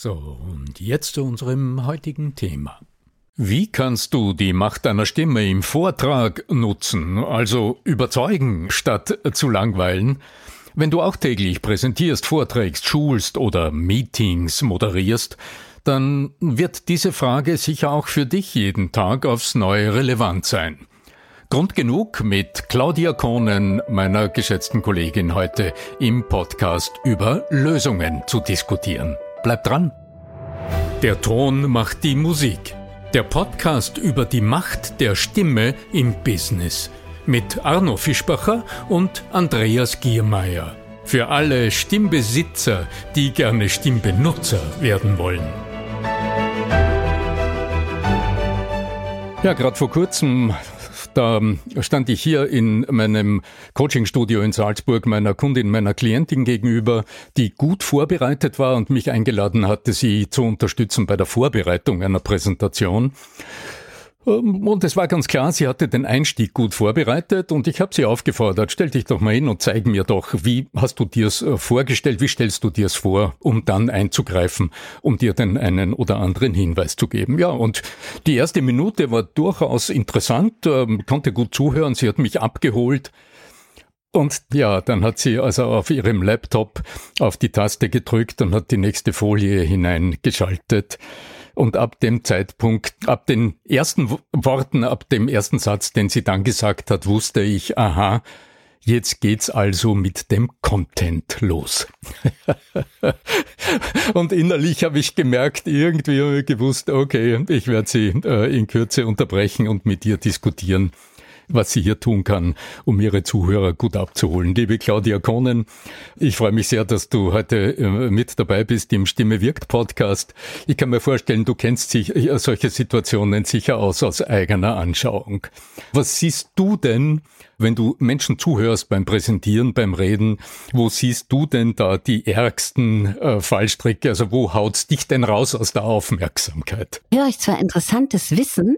So, und jetzt zu unserem heutigen Thema. Wie kannst du die Macht deiner Stimme im Vortrag nutzen, also überzeugen statt zu langweilen? Wenn du auch täglich präsentierst, vorträgst, schulst oder Meetings moderierst, dann wird diese Frage sicher auch für dich jeden Tag aufs Neue relevant sein. Grund genug, mit Claudia Kohnen, meiner geschätzten Kollegin, heute im Podcast über Lösungen zu diskutieren. Bleib dran! Der Ton macht die Musik. Der Podcast über die Macht der Stimme im Business. Mit Arno Fischbacher und Andreas Giermeier. Für alle Stimmbesitzer, die gerne Stimmbenutzer werden wollen. Ja, gerade vor kurzem da stand ich hier in meinem Coachingstudio in Salzburg meiner Kundin, meiner Klientin gegenüber, die gut vorbereitet war und mich eingeladen hatte, sie zu unterstützen bei der Vorbereitung einer Präsentation. Ähm, und es war ganz klar, sie hatte den Einstieg gut vorbereitet und ich habe sie aufgefordert, stell dich doch mal hin und zeig mir doch, wie hast du dir's äh, vorgestellt, wie stellst du dir's vor, um dann einzugreifen, um dir den einen oder anderen Hinweis zu geben. Ja, und die erste Minute war durchaus interessant, ähm, konnte gut zuhören, sie hat mich abgeholt. Und ja, dann hat sie also auf ihrem Laptop auf die Taste gedrückt und hat die nächste Folie hineingeschaltet. Und ab dem Zeitpunkt, ab den ersten Worten, ab dem ersten Satz, den sie dann gesagt hat, wusste ich, aha, Jetzt geht's also mit dem Content los. und innerlich habe ich gemerkt, irgendwie habe ich gewusst, okay, ich werde sie äh, in Kürze unterbrechen und mit dir diskutieren, was sie hier tun kann, um ihre Zuhörer gut abzuholen. Liebe Claudia Kohnen, ich freue mich sehr, dass du heute äh, mit dabei bist im Stimme wirkt Podcast. Ich kann mir vorstellen, du kennst sich, äh, solche Situationen sicher aus aus eigener Anschauung. Was siehst du denn, wenn du Menschen zuhörst beim Präsentieren, beim Reden, wo siehst du denn da die ärgsten äh, Fallstricke? Also wo haut's dich denn raus aus der Aufmerksamkeit? Höre ich zwar interessantes Wissen,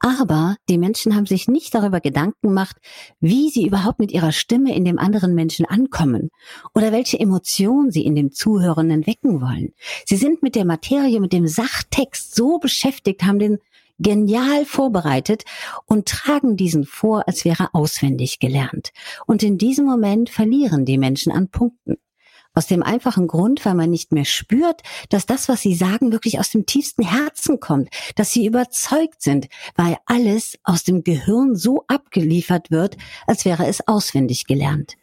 aber die Menschen haben sich nicht darüber Gedanken gemacht, wie sie überhaupt mit ihrer Stimme in dem anderen Menschen ankommen oder welche Emotionen sie in dem Zuhörenden wecken wollen. Sie sind mit der Materie, mit dem Sachtext so beschäftigt, haben den genial vorbereitet und tragen diesen vor, als wäre auswendig gelernt. Und in diesem Moment verlieren die Menschen an Punkten. Aus dem einfachen Grund, weil man nicht mehr spürt, dass das, was sie sagen, wirklich aus dem tiefsten Herzen kommt, dass sie überzeugt sind, weil alles aus dem Gehirn so abgeliefert wird, als wäre es auswendig gelernt.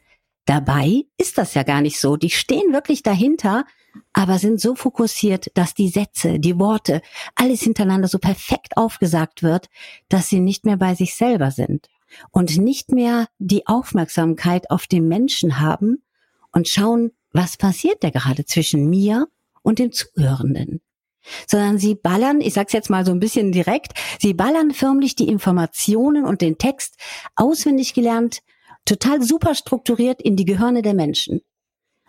Dabei ist das ja gar nicht so. Die stehen wirklich dahinter, aber sind so fokussiert, dass die Sätze, die Worte, alles hintereinander so perfekt aufgesagt wird, dass sie nicht mehr bei sich selber sind und nicht mehr die Aufmerksamkeit auf den Menschen haben und schauen, was passiert da gerade zwischen mir und dem Zuhörenden? Sondern sie ballern, ich sag's jetzt mal so ein bisschen direkt, sie ballern förmlich die Informationen und den Text auswendig gelernt, total super strukturiert in die Gehirne der Menschen.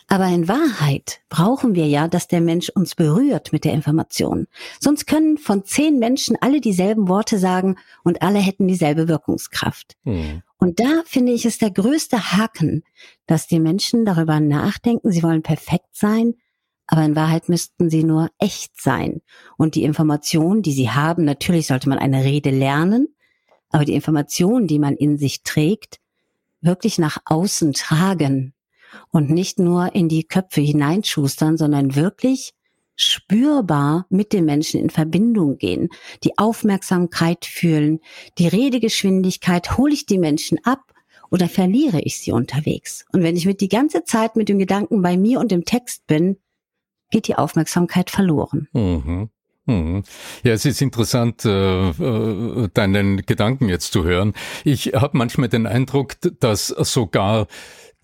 Aber in Wahrheit brauchen wir ja, dass der Mensch uns berührt mit der Information. Sonst können von zehn Menschen alle dieselben Worte sagen und alle hätten dieselbe Wirkungskraft. Hm. Und da finde ich es der größte Haken, dass die Menschen darüber nachdenken, sie wollen perfekt sein, aber in Wahrheit müssten sie nur echt sein. Und die Informationen, die sie haben, natürlich sollte man eine Rede lernen, aber die Informationen, die man in sich trägt, wirklich nach außen tragen und nicht nur in die Köpfe hineinschustern, sondern wirklich spürbar mit den Menschen in Verbindung gehen, die Aufmerksamkeit fühlen, die Redegeschwindigkeit, hole ich die Menschen ab oder verliere ich sie unterwegs? Und wenn ich mit die ganze Zeit mit dem Gedanken bei mir und dem Text bin, geht die Aufmerksamkeit verloren. Mhm. Mhm. Ja, es ist interessant, äh, äh, deinen Gedanken jetzt zu hören. Ich habe manchmal den Eindruck, dass sogar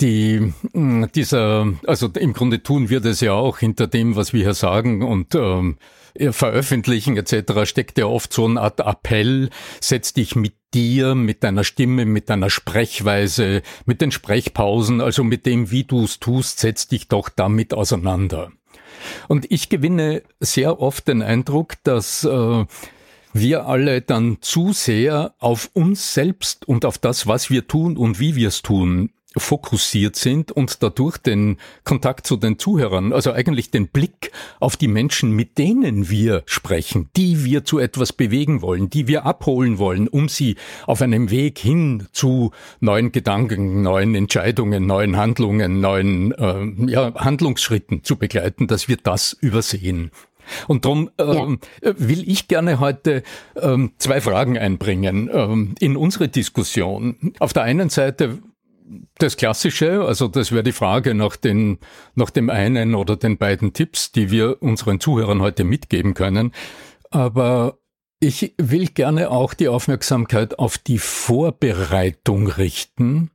die, hm, dieser, also im Grunde tun wir das ja auch hinter dem, was wir hier sagen und ähm, veröffentlichen etc. steckt ja oft so eine Art Appell, setz dich mit dir, mit deiner Stimme, mit deiner Sprechweise, mit den Sprechpausen, also mit dem, wie du es tust, setz dich doch damit auseinander. Und ich gewinne sehr oft den Eindruck, dass äh, wir alle dann zu sehr auf uns selbst und auf das, was wir tun und wie wir es tun, fokussiert sind und dadurch den Kontakt zu den Zuhörern, also eigentlich den Blick auf die Menschen, mit denen wir sprechen, die wir zu etwas bewegen wollen, die wir abholen wollen, um sie auf einem Weg hin zu neuen Gedanken, neuen Entscheidungen, neuen Handlungen, neuen äh, ja, Handlungsschritten zu begleiten, dass wir das übersehen. Und darum ähm, ja. will ich gerne heute ähm, zwei Fragen einbringen ähm, in unsere Diskussion. Auf der einen Seite das Klassische, also das wäre die Frage nach, den, nach dem einen oder den beiden Tipps, die wir unseren Zuhörern heute mitgeben können. Aber ich will gerne auch die Aufmerksamkeit auf die Vorbereitung richten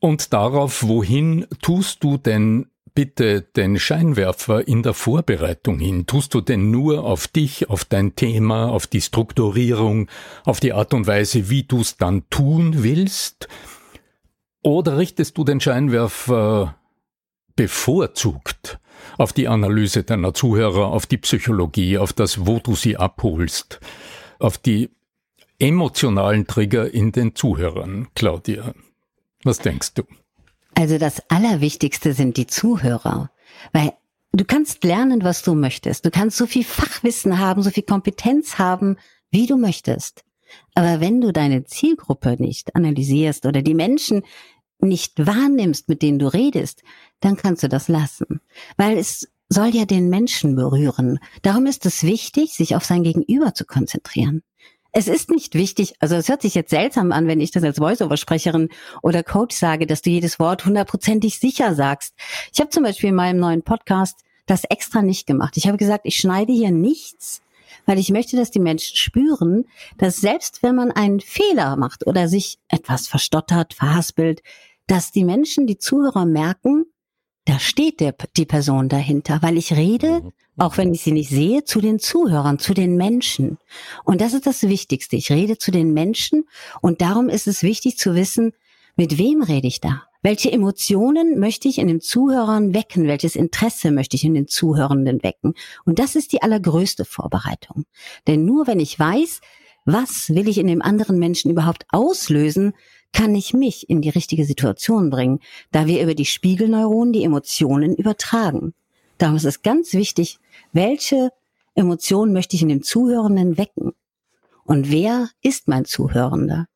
und darauf, wohin tust du denn bitte den Scheinwerfer in der Vorbereitung hin? Tust du denn nur auf dich, auf dein Thema, auf die Strukturierung, auf die Art und Weise, wie du es dann tun willst? Oder richtest du den Scheinwerfer bevorzugt auf die Analyse deiner Zuhörer, auf die Psychologie, auf das, wo du sie abholst, auf die emotionalen Trigger in den Zuhörern, Claudia? Was denkst du? Also das Allerwichtigste sind die Zuhörer, weil du kannst lernen, was du möchtest. Du kannst so viel Fachwissen haben, so viel Kompetenz haben, wie du möchtest. Aber wenn du deine Zielgruppe nicht analysierst oder die Menschen nicht wahrnimmst, mit denen du redest, dann kannst du das lassen. Weil es soll ja den Menschen berühren. Darum ist es wichtig, sich auf sein Gegenüber zu konzentrieren. Es ist nicht wichtig, also es hört sich jetzt seltsam an, wenn ich das als Voice-Over-Sprecherin oder Coach sage, dass du jedes Wort hundertprozentig sicher sagst. Ich habe zum Beispiel in meinem neuen Podcast das extra nicht gemacht. Ich habe gesagt, ich schneide hier nichts, weil ich möchte, dass die Menschen spüren, dass selbst wenn man einen Fehler macht oder sich etwas verstottert, verhaspelt, dass die Menschen, die Zuhörer merken, da steht der, die Person dahinter, weil ich rede, mhm. auch wenn ich sie nicht sehe, zu den Zuhörern, zu den Menschen. Und das ist das Wichtigste. Ich rede zu den Menschen und darum ist es wichtig zu wissen, mit wem rede ich da? Welche Emotionen möchte ich in den Zuhörern wecken? Welches Interesse möchte ich in den Zuhörenden wecken? Und das ist die allergrößte Vorbereitung. Denn nur wenn ich weiß, was will ich in dem anderen Menschen überhaupt auslösen, kann ich mich in die richtige Situation bringen, da wir über die Spiegelneuronen die Emotionen übertragen. Darum ist es ganz wichtig, welche Emotionen möchte ich in dem Zuhörenden wecken? Und wer ist mein Zuhörender?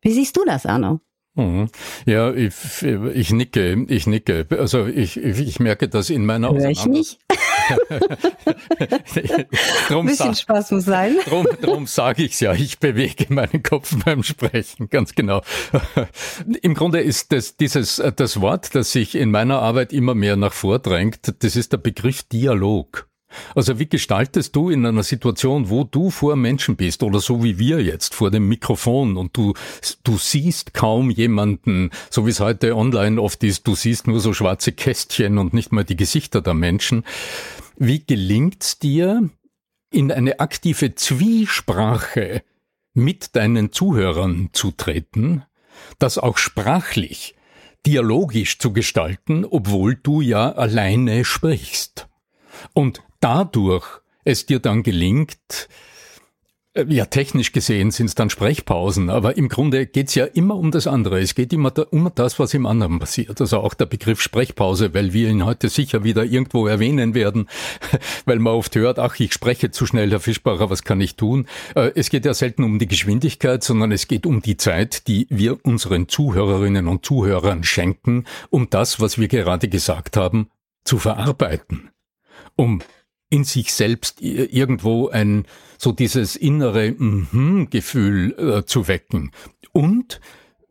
Wie siehst du das, Arno? Mhm. Ja, ich, ich nicke, ich nicke. Also ich, ich merke das in meiner Hör ich nicht? drum bisschen Spaß muss sein. Drum, drum sage ich es ja, ich bewege meinen Kopf beim Sprechen, ganz genau. Im Grunde ist das, dieses, das Wort, das sich in meiner Arbeit immer mehr nach vordrängt, das ist der Begriff Dialog. Also wie gestaltest du in einer Situation, wo du vor Menschen bist oder so wie wir jetzt vor dem Mikrofon und du, du siehst kaum jemanden, so wie es heute online oft ist, du siehst nur so schwarze Kästchen und nicht mal die Gesichter der Menschen. Wie gelingt's dir, in eine aktive Zwiesprache mit deinen Zuhörern zu treten, das auch sprachlich, dialogisch zu gestalten, obwohl du ja alleine sprichst? Und dadurch es dir dann gelingt, Äh, ja, technisch gesehen sind es dann Sprechpausen, aber im Grunde geht es ja immer um das andere. Es geht immer da, um das, was im anderen passiert. Also auch der Begriff Sprechpause, weil wir ihn heute sicher wieder irgendwo erwähnen werden, weil man oft hört, ach, ich spreche zu schnell, Herr Fischbacher, was kann ich tun? Äh, es geht ja selten um die Geschwindigkeit, sondern es geht um die Zeit, die wir unseren Zuhörerinnen und Zuhörern schenken, um das, was wir gerade gesagt haben, zu verarbeiten. Um in sich selbst irgendwo ein so dieses innere mm Gefühl äh, zu wecken und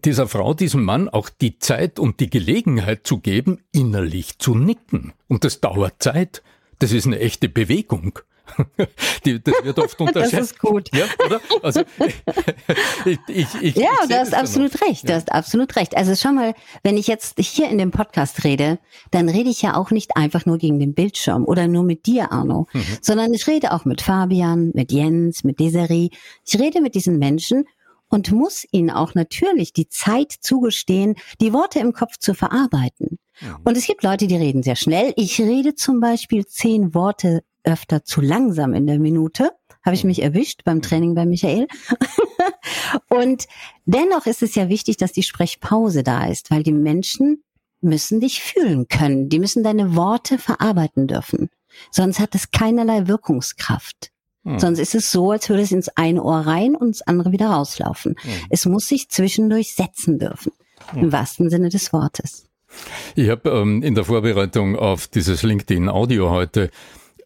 dieser Frau, diesem Mann auch die Zeit und die Gelegenheit zu geben, innerlich zu nicken. Und das dauert Zeit. Das ist eine echte Bewegung. Die, das wird oft unterschätzt. Das ist gut. Ja, oder? Also, ich, ich, ich, ja, du hast absolut recht. Du hast absolut recht. Also schau mal, wenn ich jetzt hier in dem Podcast rede, dann rede ich ja auch nicht einfach nur gegen den Bildschirm oder nur mit dir, Arno, mhm. sondern ich rede auch mit Fabian, mit Jens, mit Desiree. Ich rede mit diesen Menschen und muss ihnen auch natürlich die Zeit zugestehen, die Worte im Kopf zu verarbeiten. Mhm. Und es gibt Leute, die reden sehr schnell. Ich rede zum Beispiel zehn Worte öfter zu langsam in der Minute. Habe ich mich erwischt beim Training bei Michael. und dennoch ist es ja wichtig, dass die Sprechpause da ist, weil die Menschen müssen dich fühlen können. Die müssen deine Worte verarbeiten dürfen. Sonst hat es keinerlei Wirkungskraft. Hm. Sonst ist es so, als würde es ins eine Ohr rein und ins andere wieder rauslaufen. Hm. Es muss sich zwischendurch setzen dürfen. Hm. Im wahrsten Sinne des Wortes. Ich habe ähm, in der Vorbereitung auf dieses LinkedIn-Audio heute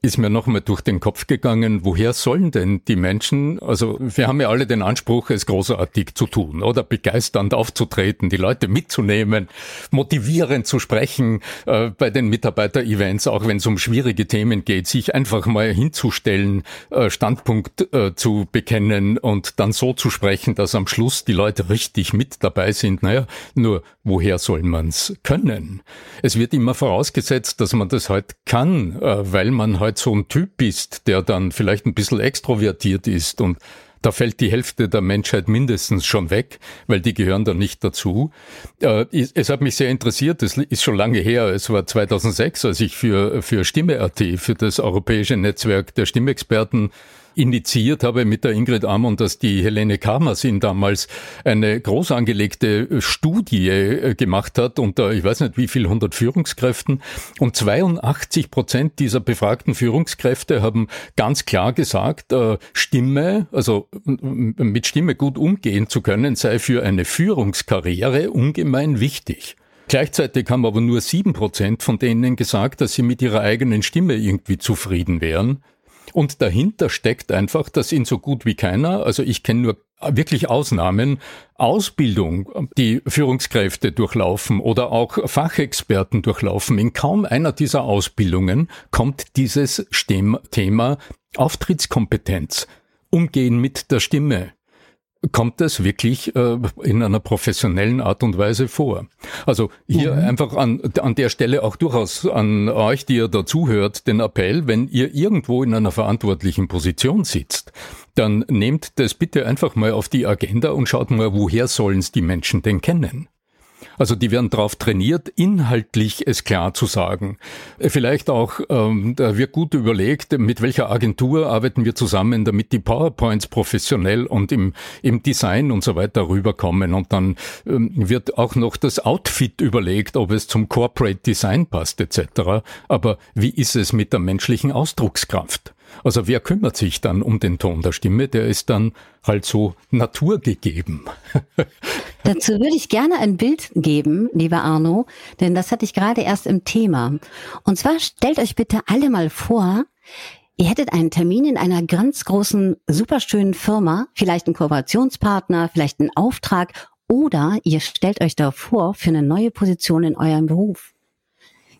ist mir nochmal durch den Kopf gegangen, woher sollen denn die Menschen, also wir haben ja alle den Anspruch, es großartig zu tun oder begeisternd aufzutreten, die Leute mitzunehmen, motivierend zu sprechen äh, bei den Mitarbeiter-Events, auch wenn es um schwierige Themen geht, sich einfach mal hinzustellen, äh, Standpunkt äh, zu bekennen und dann so zu sprechen, dass am Schluss die Leute richtig mit dabei sind. Naja, nur woher soll man's können? Es wird immer vorausgesetzt, dass man das halt kann, äh, weil man halt so ein Typ ist, der dann vielleicht ein bisschen extrovertiert ist und da fällt die Hälfte der Menschheit mindestens schon weg, weil die gehören da nicht dazu. Äh, es hat mich sehr interessiert, es ist schon lange her, es war 2006, als ich für, für Stimme.at, für das europäische Netzwerk der Stimmexperten initiiert habe mit der Ingrid Amon, dass die Helene Karmasin damals eine groß angelegte Studie äh, gemacht hat unter, ich weiß nicht wie viel, 100 Führungskräften. Und 82 Prozent dieser befragten Führungskräfte haben ganz klar gesagt, äh, Stimme, also mit Stimme gut umgehen zu können, sei für eine Führungskarriere ungemein wichtig. Gleichzeitig haben aber nur sieben Prozent von denen gesagt, dass sie mit ihrer eigenen Stimme irgendwie zufrieden wären. Und dahinter steckt einfach, dass in so gut wie keiner, also ich kenne nur wirklich Ausnahmen, Ausbildung, die Führungskräfte durchlaufen oder auch Fachexperten durchlaufen. In kaum einer dieser Ausbildungen kommt dieses Thema Auftrittskompetenz, Umgehen mit der Stimme, kommt das wirklich äh, in einer professionellen Art und Weise vor. Also hier mhm. einfach an, an der Stelle auch durchaus an euch, die ihr dazuhört, den Appell, wenn ihr irgendwo in einer verantwortlichen Position sitzt, dann nehmt das bitte einfach mal auf die Agenda und schaut mal, woher sollen es die Menschen denn kennen? Also die werden darauf trainiert, inhaltlich es klar zu sagen. Vielleicht auch, ähm, da wird gut überlegt, mit welcher Agentur arbeiten wir zusammen, damit die PowerPoints professionell und im, im Design und so weiter rüberkommen. Und dann ähm, wird auch noch das Outfit überlegt, ob es zum Corporate Design passt etc. Aber wie ist es mit der menschlichen Ausdruckskraft? Also wer kümmert sich dann um den Ton der Stimme? Der ist dann halt so naturgegeben. Dazu würde ich gerne ein Bild geben, lieber Arno, denn das hatte ich gerade erst im Thema. Und zwar stellt euch bitte alle mal vor, Ihr hättet einen Termin in einer ganz großen, superschönen Firma, vielleicht einen Kooperationspartner, vielleicht einen Auftrag oder ihr stellt euch da vor für eine neue Position in eurem Beruf.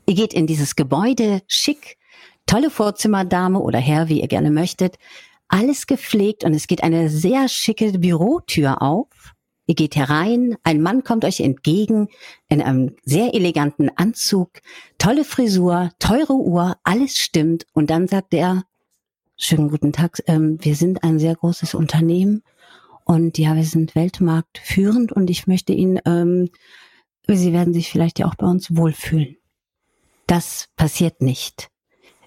Ihr geht in dieses Gebäude schick, tolle Vorzimmerdame oder Herr, wie ihr gerne möchtet. Alles gepflegt und es geht eine sehr schicke Bürotür auf. Ihr geht herein, ein Mann kommt euch entgegen in einem sehr eleganten Anzug, tolle Frisur, teure Uhr, alles stimmt. Und dann sagt er, schönen guten Tag, ähm, wir sind ein sehr großes Unternehmen und ja, wir sind weltmarktführend und ich möchte Ihnen, ähm, Sie werden sich vielleicht ja auch bei uns wohlfühlen. Das passiert nicht.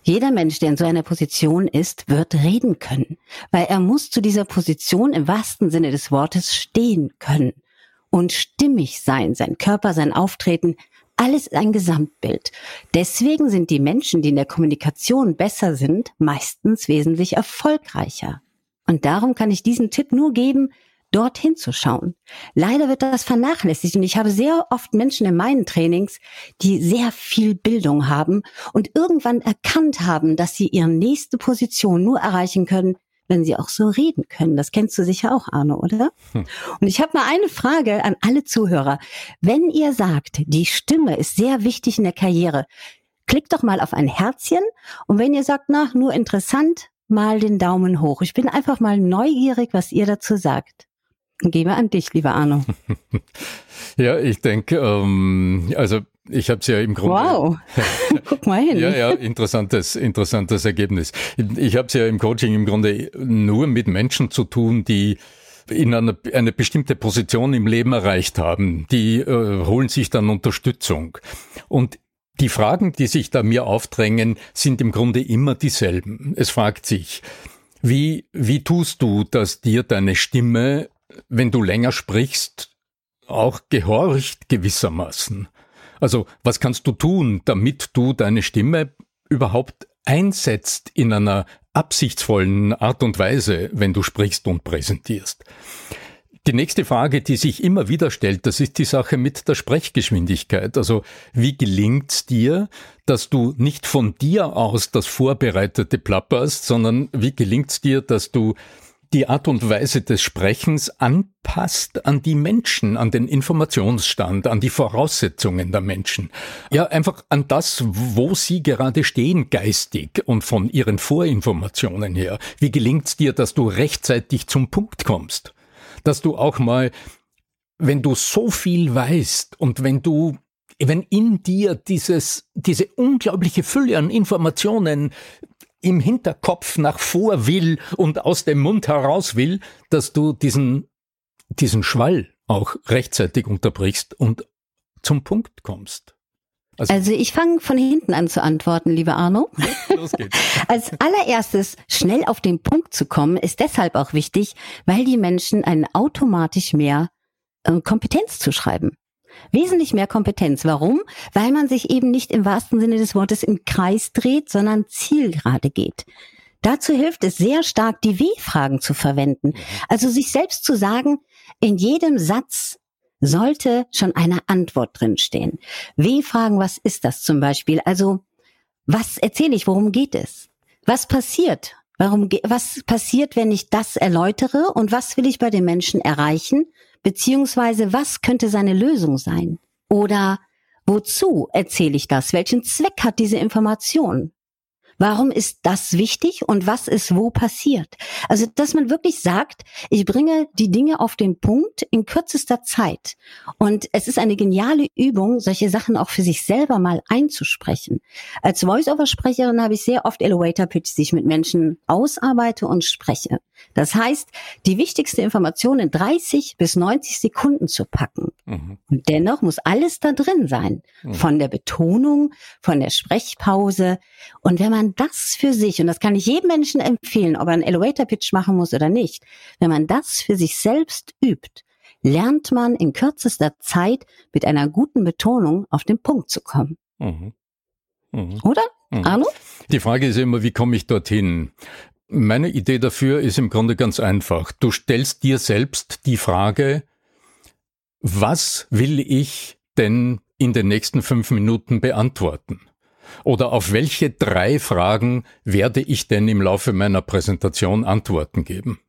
Jeder Mensch, der in so einer Position ist, wird reden können, weil er muss zu dieser Position im wahrsten Sinne des Wortes stehen können und stimmig sein, sein Körper, sein Auftreten, alles ein Gesamtbild. Deswegen sind die Menschen, die in der Kommunikation besser sind, meistens wesentlich erfolgreicher. Und darum kann ich diesen Tipp nur geben, dorthin zu schauen. Leider wird das vernachlässigt und ich habe sehr oft Menschen in meinen Trainings, die sehr viel Bildung haben und irgendwann erkannt haben, dass sie ihre nächste Position nur erreichen können, wenn sie auch so reden können. Das kennst du sicher auch, Arno, oder? Hm. Und ich habe mal eine Frage an alle Zuhörer. Wenn ihr sagt, die Stimme ist sehr wichtig in der Karriere, klickt doch mal auf ein Herzchen und wenn ihr sagt, na, nur interessant, mal den Daumen hoch. Ich bin einfach mal neugierig, was ihr dazu sagt. Gebe an dich, lieber Arno. ja, ich denke, ähm, also ich habe es ja im Grunde. Wow, guck mal hin. ja, ja, interessantes, interessantes Ergebnis. Ich habe es ja im Coaching im Grunde nur mit Menschen zu tun, die in einer, eine bestimmte Position im Leben erreicht haben. Die äh, holen sich dann Unterstützung. Und die Fragen, die sich da mir aufdrängen, sind im Grunde immer dieselben. Es fragt sich, wie, wie tust du, dass dir deine Stimme wenn du länger sprichst, auch gehorcht gewissermaßen. Also was kannst du tun, damit du deine Stimme überhaupt einsetzt in einer absichtsvollen Art und Weise, wenn du sprichst und präsentierst? Die nächste Frage, die sich immer wieder stellt, das ist die Sache mit der Sprechgeschwindigkeit. Also wie gelingt's dir, dass du nicht von dir aus das Vorbereitete plapperst, sondern wie gelingt's dir, dass du die Art und Weise des Sprechens anpasst an die Menschen, an den Informationsstand, an die Voraussetzungen der Menschen. Ja, einfach an das, wo sie gerade stehen geistig und von ihren Vorinformationen her. Wie gelingt's dir, dass du rechtzeitig zum Punkt kommst? Dass du auch mal, wenn du so viel weißt und wenn du wenn in dir dieses, diese unglaubliche Fülle an Informationen im Hinterkopf nach vor will und aus dem Mund heraus will, dass du diesen, diesen Schwall auch rechtzeitig unterbrichst und zum Punkt kommst. Also, also ich fange von hinten an zu antworten, lieber Arno. Los geht's. Als allererstes schnell auf den Punkt zu kommen, ist deshalb auch wichtig, weil die Menschen einen automatisch mehr äh, Kompetenz zu schreiben. Wesentlich mehr Kompetenz. Warum? Weil man sich eben nicht im wahrsten Sinne des Wortes im Kreis dreht, sondern zielgerade geht. Dazu hilft es sehr stark, die W-Fragen zu verwenden. Also sich selbst zu sagen, in jedem Satz sollte schon eine Antwort drinstehen. W-Fragen, was ist das zum Beispiel? Also, was erzähle ich? Worum geht es? Was passiert? Warum, was passiert, wenn ich das erläutere? Und was will ich bei den Menschen erreichen? Beziehungsweise was könnte seine Lösung sein? Oder wozu erzähle ich das? Welchen Zweck hat diese Information? Warum ist das wichtig und was ist wo passiert? Also, dass man wirklich sagt, ich bringe die Dinge auf den Punkt in kürzester Zeit. Und es ist eine geniale Übung, solche Sachen auch für sich selber mal einzusprechen. Als Voice-Over-Sprecherin habe ich sehr oft Elevator-Pitch, die ich mit Menschen ausarbeite und spreche. Das heißt, die wichtigste Information in 30 bis 90 Sekunden zu packen. Mhm. Und dennoch muss alles da drin sein. Mhm. Von der Betonung, von der Sprechpause. Und wenn man das für sich, und das kann ich jedem Menschen empfehlen, ob er einen Elevator Pitch machen muss oder nicht, wenn man das für sich selbst übt, lernt man in kürzester Zeit mit einer guten Betonung auf den Punkt zu kommen. Mhm. Mhm. Oder? Mhm. Arno? Die Frage ist immer, wie komme ich dorthin? Meine Idee dafür ist im Grunde ganz einfach. Du stellst dir selbst die Frage, was will ich denn in den nächsten fünf Minuten beantworten? Oder auf welche drei Fragen werde ich denn im Laufe meiner Präsentation Antworten geben?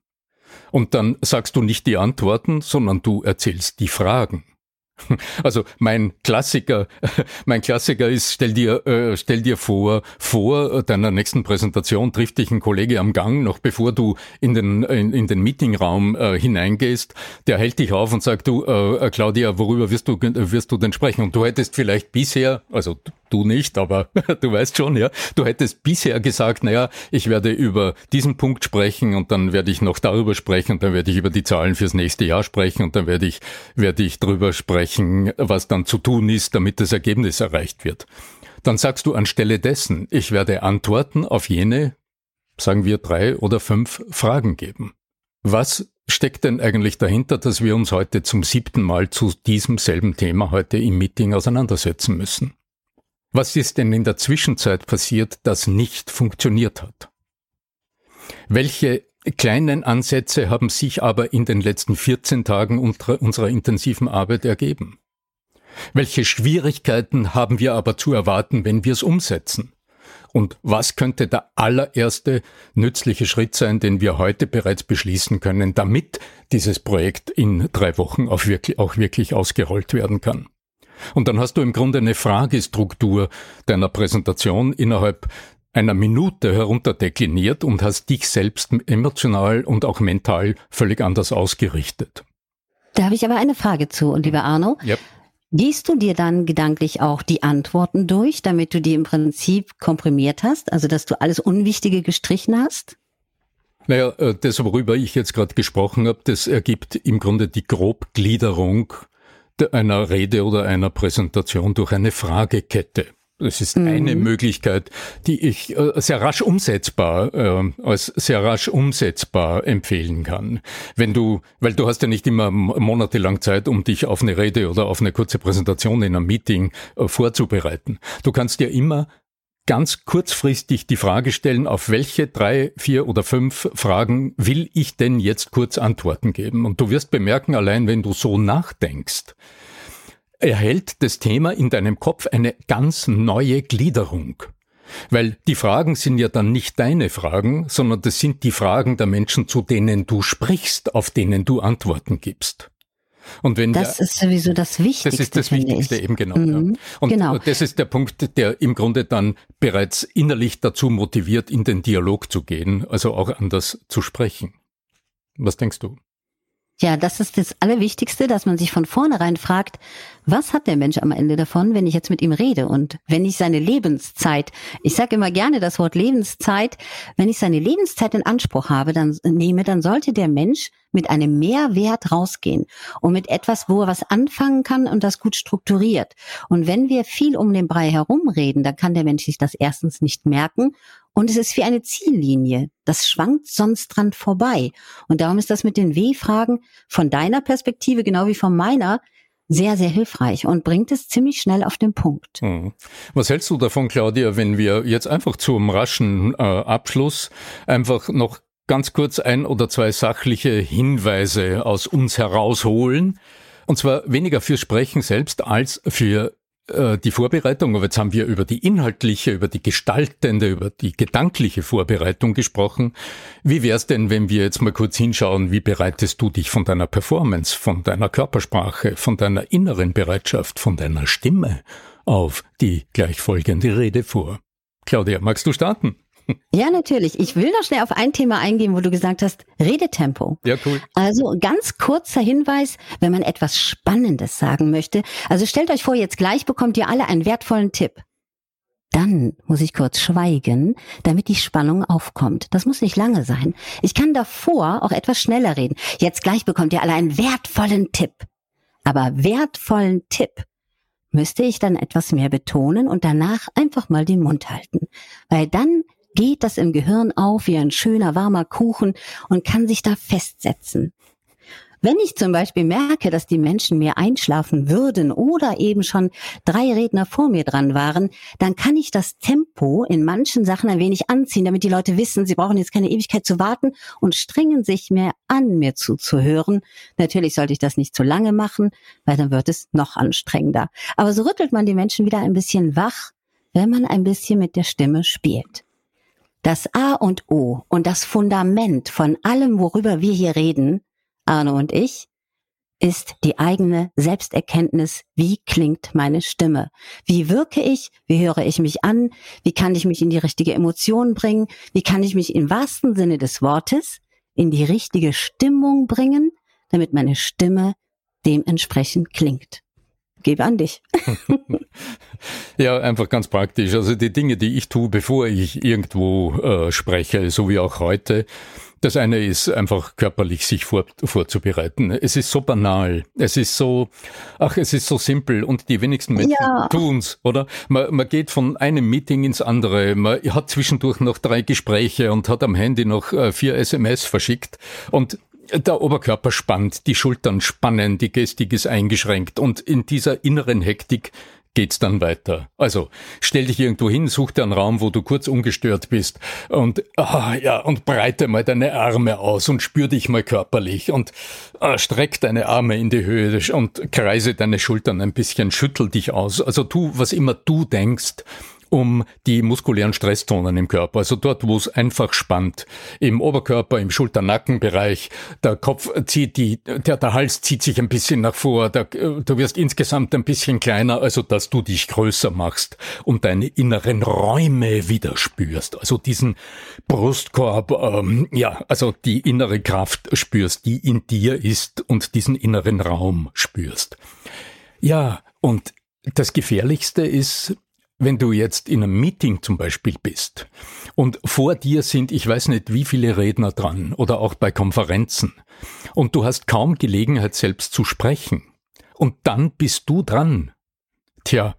Und dann sagst du nicht die Antworten, sondern du erzählst die Fragen. Also mein Klassiker, mein Klassiker ist, stell dir, äh, stell dir vor, vor deiner nächsten Präsentation trifft dich ein Kollege am Gang, noch bevor du in den, in, in den Meetingraum äh, hineingehst, der hält dich auf und sagt, du, äh, Claudia, worüber wirst du, wirst du denn sprechen? Und du hättest vielleicht bisher, also du nicht, aber du weißt schon, ja. Du hättest bisher gesagt, naja, ich werde über diesen Punkt sprechen und dann werde ich noch darüber sprechen und dann werde ich über die Zahlen fürs nächste Jahr sprechen und dann werde ich, werde ich darüber sprechen, was dann zu tun ist, damit das Ergebnis erreicht wird. Dann sagst du anstelle dessen, ich werde Antworten auf jene, sagen wir drei oder fünf Fragen geben. Was steckt denn eigentlich dahinter, dass wir uns heute zum siebten Mal zu diesem selben Thema heute im Meeting auseinandersetzen müssen? Was ist denn in der Zwischenzeit passiert, das nicht funktioniert hat? Welche kleinen Ansätze haben sich aber in den letzten 14 Tagen unserer intensiven Arbeit ergeben? Welche Schwierigkeiten haben wir aber zu erwarten, wenn wir es umsetzen? Und was könnte der allererste nützliche Schritt sein, den wir heute bereits beschließen können, damit dieses Projekt in drei Wochen auch wirklich, auch wirklich ausgerollt werden kann? Und dann hast du im Grunde eine Fragestruktur deiner Präsentation innerhalb einer Minute herunterdekliniert und hast dich selbst emotional und auch mental völlig anders ausgerichtet. Da habe ich aber eine Frage zu, und lieber Arno. Yep. Gehst du dir dann gedanklich auch die Antworten durch, damit du die im Prinzip komprimiert hast, also dass du alles Unwichtige gestrichen hast? Naja, äh, das, worüber ich jetzt gerade gesprochen habe, das ergibt im Grunde die Grobgliederung einer Rede oder einer Präsentation durch eine Fragekette. Das ist mhm. eine Möglichkeit, die ich äh, sehr rasch umsetzbar, äh, als sehr rasch umsetzbar empfehlen kann. Wenn du, weil du hast ja nicht immer monatelang Zeit, um dich auf eine Rede oder auf eine kurze Präsentation in einem Meeting äh, vorzubereiten. Du kannst dir immer ganz kurzfristig die Frage stellen, auf welche drei, vier oder fünf Fragen will ich denn jetzt kurz Antworten geben? Und du wirst bemerken, allein wenn du so nachdenkst, erhält das Thema in deinem Kopf eine ganz neue Gliederung. Weil die Fragen sind ja dann nicht deine Fragen, sondern das sind die Fragen der Menschen, zu denen du sprichst, auf denen du Antworten gibst. Und wenn das wir, ist sowieso das Wichtigste. Das ist das Wichtigste ich. eben genau. Mhm, ja. Und genau. das ist der Punkt, der im Grunde dann bereits innerlich dazu motiviert, in den Dialog zu gehen, also auch anders zu sprechen. Was denkst du? Ja, das ist das Allerwichtigste, dass man sich von vornherein fragt, was hat der Mensch am Ende davon, wenn ich jetzt mit ihm rede und wenn ich seine Lebenszeit, ich sage immer gerne das Wort Lebenszeit, wenn ich seine Lebenszeit in Anspruch habe, dann nehme, dann sollte der Mensch mit einem Mehrwert rausgehen und mit etwas, wo er was anfangen kann und das gut strukturiert. Und wenn wir viel um den Brei herumreden, dann kann der Mensch sich das erstens nicht merken und es ist wie eine Ziellinie. Das schwankt sonst dran vorbei. Und darum ist das mit den W-Fragen von deiner Perspektive genau wie von meiner sehr, sehr hilfreich und bringt es ziemlich schnell auf den Punkt. Hm. Was hältst du davon, Claudia, wenn wir jetzt einfach zum raschen äh, Abschluss einfach noch ganz kurz ein oder zwei sachliche Hinweise aus uns herausholen? Und zwar weniger für Sprechen selbst als für äh, die Vorbereitung, aber jetzt haben wir über die inhaltliche, über die gestaltende, über die gedankliche Vorbereitung gesprochen. Wie wäre es denn, wenn wir jetzt mal kurz hinschauen, wie bereitest du dich von deiner Performance, von deiner Körpersprache, von deiner inneren Bereitschaft, von deiner Stimme auf die gleich folgende Rede vor? Claudia, magst du starten? Ja, natürlich. Ich will noch schnell auf ein Thema eingehen, wo du gesagt hast, Redetempo. Ja, cool. Also ganz kurzer Hinweis, wenn man etwas Spannendes sagen möchte. Also stellt euch vor, jetzt gleich bekommt ihr alle einen wertvollen Tipp. Dann muss ich kurz schweigen, damit die Spannung aufkommt. Das muss nicht lange sein. Ich kann davor auch etwas schneller reden. Jetzt gleich bekommt ihr alle einen wertvollen Tipp. Aber wertvollen Tipp müsste ich dann etwas mehr betonen und danach einfach mal den Mund halten. Weil dann geht das im Gehirn auf wie ein schöner warmer Kuchen und kann sich da festsetzen. Wenn ich zum Beispiel merke, dass die Menschen mehr einschlafen würden oder eben schon drei Redner vor mir dran waren, dann kann ich das Tempo in manchen Sachen ein wenig anziehen, damit die Leute wissen, sie brauchen jetzt keine Ewigkeit zu warten und strengen sich mehr an, mir zuzuhören. Natürlich sollte ich das nicht zu lange machen, weil dann wird es noch anstrengender. Aber so rüttelt man die Menschen wieder ein bisschen wach, wenn man ein bisschen mit der Stimme spielt. Das A und O und das Fundament von allem, worüber wir hier reden, Arno und ich, ist die eigene Selbsterkenntnis, wie klingt meine Stimme? Wie wirke ich? Wie höre ich mich an? Wie kann ich mich in die richtige Emotion bringen? Wie kann ich mich im wahrsten Sinne des Wortes in die richtige Stimmung bringen, damit meine Stimme dementsprechend klingt? Gebe an dich. Ja, einfach ganz praktisch. Also die Dinge, die ich tue, bevor ich irgendwo äh, spreche, so wie auch heute, das eine ist einfach körperlich sich vor, vorzubereiten. Es ist so banal. Es ist so, ach, es ist so simpel und die wenigsten Menschen ja. tun's, oder? Man, man geht von einem Meeting ins andere. Man hat zwischendurch noch drei Gespräche und hat am Handy noch äh, vier SMS verschickt und der Oberkörper spannt, die Schultern spannen, die Gestik ist eingeschränkt und in dieser inneren Hektik geht's dann weiter. Also stell dich irgendwo hin, such dir einen Raum, wo du kurz ungestört bist und ah, ja und breite mal deine Arme aus und spür dich mal körperlich und ah, streck deine Arme in die Höhe und kreise deine Schultern ein bisschen, schüttel dich aus. Also tu, was immer du denkst um die muskulären Stresszonen im Körper, also dort, wo es einfach spannt, im Oberkörper, im Schulter-Nackenbereich, der Kopf zieht die, der, der Hals zieht sich ein bisschen nach vor, der, du wirst insgesamt ein bisschen kleiner, also dass du dich größer machst und deine inneren Räume wieder spürst, also diesen Brustkorb, ähm, ja, also die innere Kraft spürst, die in dir ist und diesen inneren Raum spürst. Ja, und das Gefährlichste ist, wenn du jetzt in einem Meeting zum Beispiel bist und vor dir sind, ich weiß nicht, wie viele Redner dran oder auch bei Konferenzen und du hast kaum Gelegenheit selbst zu sprechen und dann bist du dran. Tja,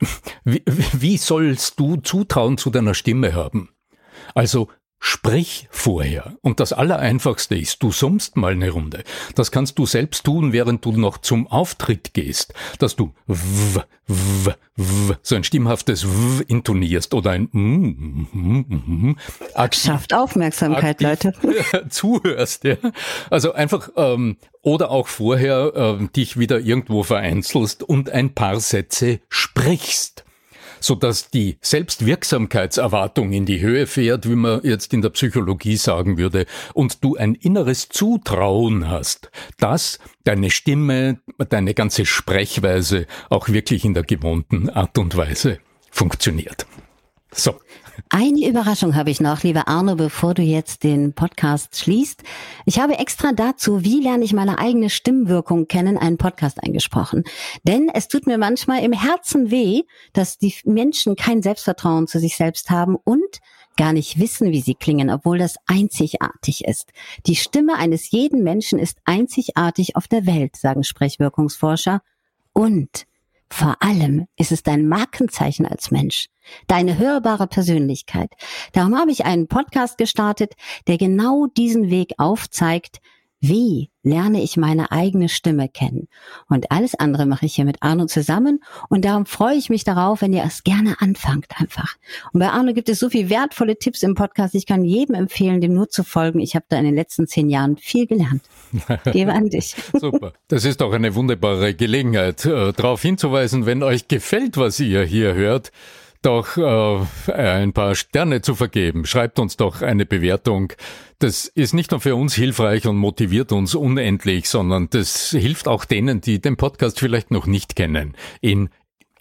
wie, wie sollst du Zutrauen zu deiner Stimme haben? Also Sprich vorher. Und das Allereinfachste ist, du summst mal eine Runde. Das kannst du selbst tun, während du noch zum Auftritt gehst, dass du w, w, w, so ein stimmhaftes w intonierst oder ein mm, mm, mm, aktiv, Schafft Aufmerksamkeit, Leute. zuhörst, ja. Also einfach, ähm, oder auch vorher äh, dich wieder irgendwo vereinzelst und ein paar Sätze sprichst sodass die Selbstwirksamkeitserwartung in die Höhe fährt, wie man jetzt in der Psychologie sagen würde, und du ein inneres Zutrauen hast, dass deine Stimme, deine ganze Sprechweise auch wirklich in der gewohnten Art und Weise funktioniert. So. Eine Überraschung habe ich noch, lieber Arno, bevor du jetzt den Podcast schließt. Ich habe extra dazu, wie lerne ich meine eigene Stimmwirkung kennen, einen Podcast eingesprochen. Denn es tut mir manchmal im Herzen weh, dass die Menschen kein Selbstvertrauen zu sich selbst haben und gar nicht wissen, wie sie klingen, obwohl das einzigartig ist. Die Stimme eines jeden Menschen ist einzigartig auf der Welt, sagen Sprechwirkungsforscher. Und vor allem ist es dein Markenzeichen als Mensch, deine hörbare Persönlichkeit. Darum habe ich einen Podcast gestartet, der genau diesen Weg aufzeigt, wie lerne ich meine eigene Stimme kennen? Und alles andere mache ich hier mit Arno zusammen. Und darum freue ich mich darauf, wenn ihr es gerne anfangt einfach. Und bei Arno gibt es so viele wertvolle Tipps im Podcast. Ich kann jedem empfehlen, dem nur zu folgen. Ich habe da in den letzten zehn Jahren viel gelernt. Gebe an dich. Super. Das ist auch eine wunderbare Gelegenheit, äh, darauf hinzuweisen, wenn euch gefällt, was ihr hier hört doch äh, ein paar Sterne zu vergeben. Schreibt uns doch eine Bewertung. Das ist nicht nur für uns hilfreich und motiviert uns unendlich, sondern das hilft auch denen, die den Podcast vielleicht noch nicht kennen, ihn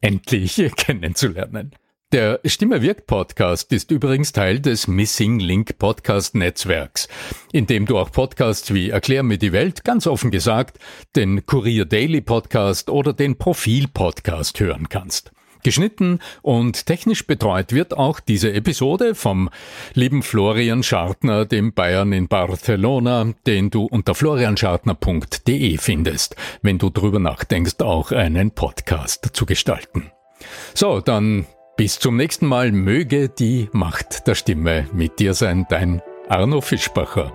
endlich kennenzulernen. Der Stimme wirkt Podcast ist übrigens Teil des Missing Link Podcast Netzwerks, in dem du auch Podcasts wie Erklär mir die Welt, ganz offen gesagt, den Kurier Daily Podcast oder den Profil Podcast hören kannst. Geschnitten und technisch betreut wird auch diese Episode vom lieben Florian Schartner, dem Bayern in Barcelona, den du unter florianschartner.de findest, wenn du drüber nachdenkst, auch einen Podcast zu gestalten. So, dann bis zum nächsten Mal. Möge die Macht der Stimme mit dir sein, dein Arno Fischbacher.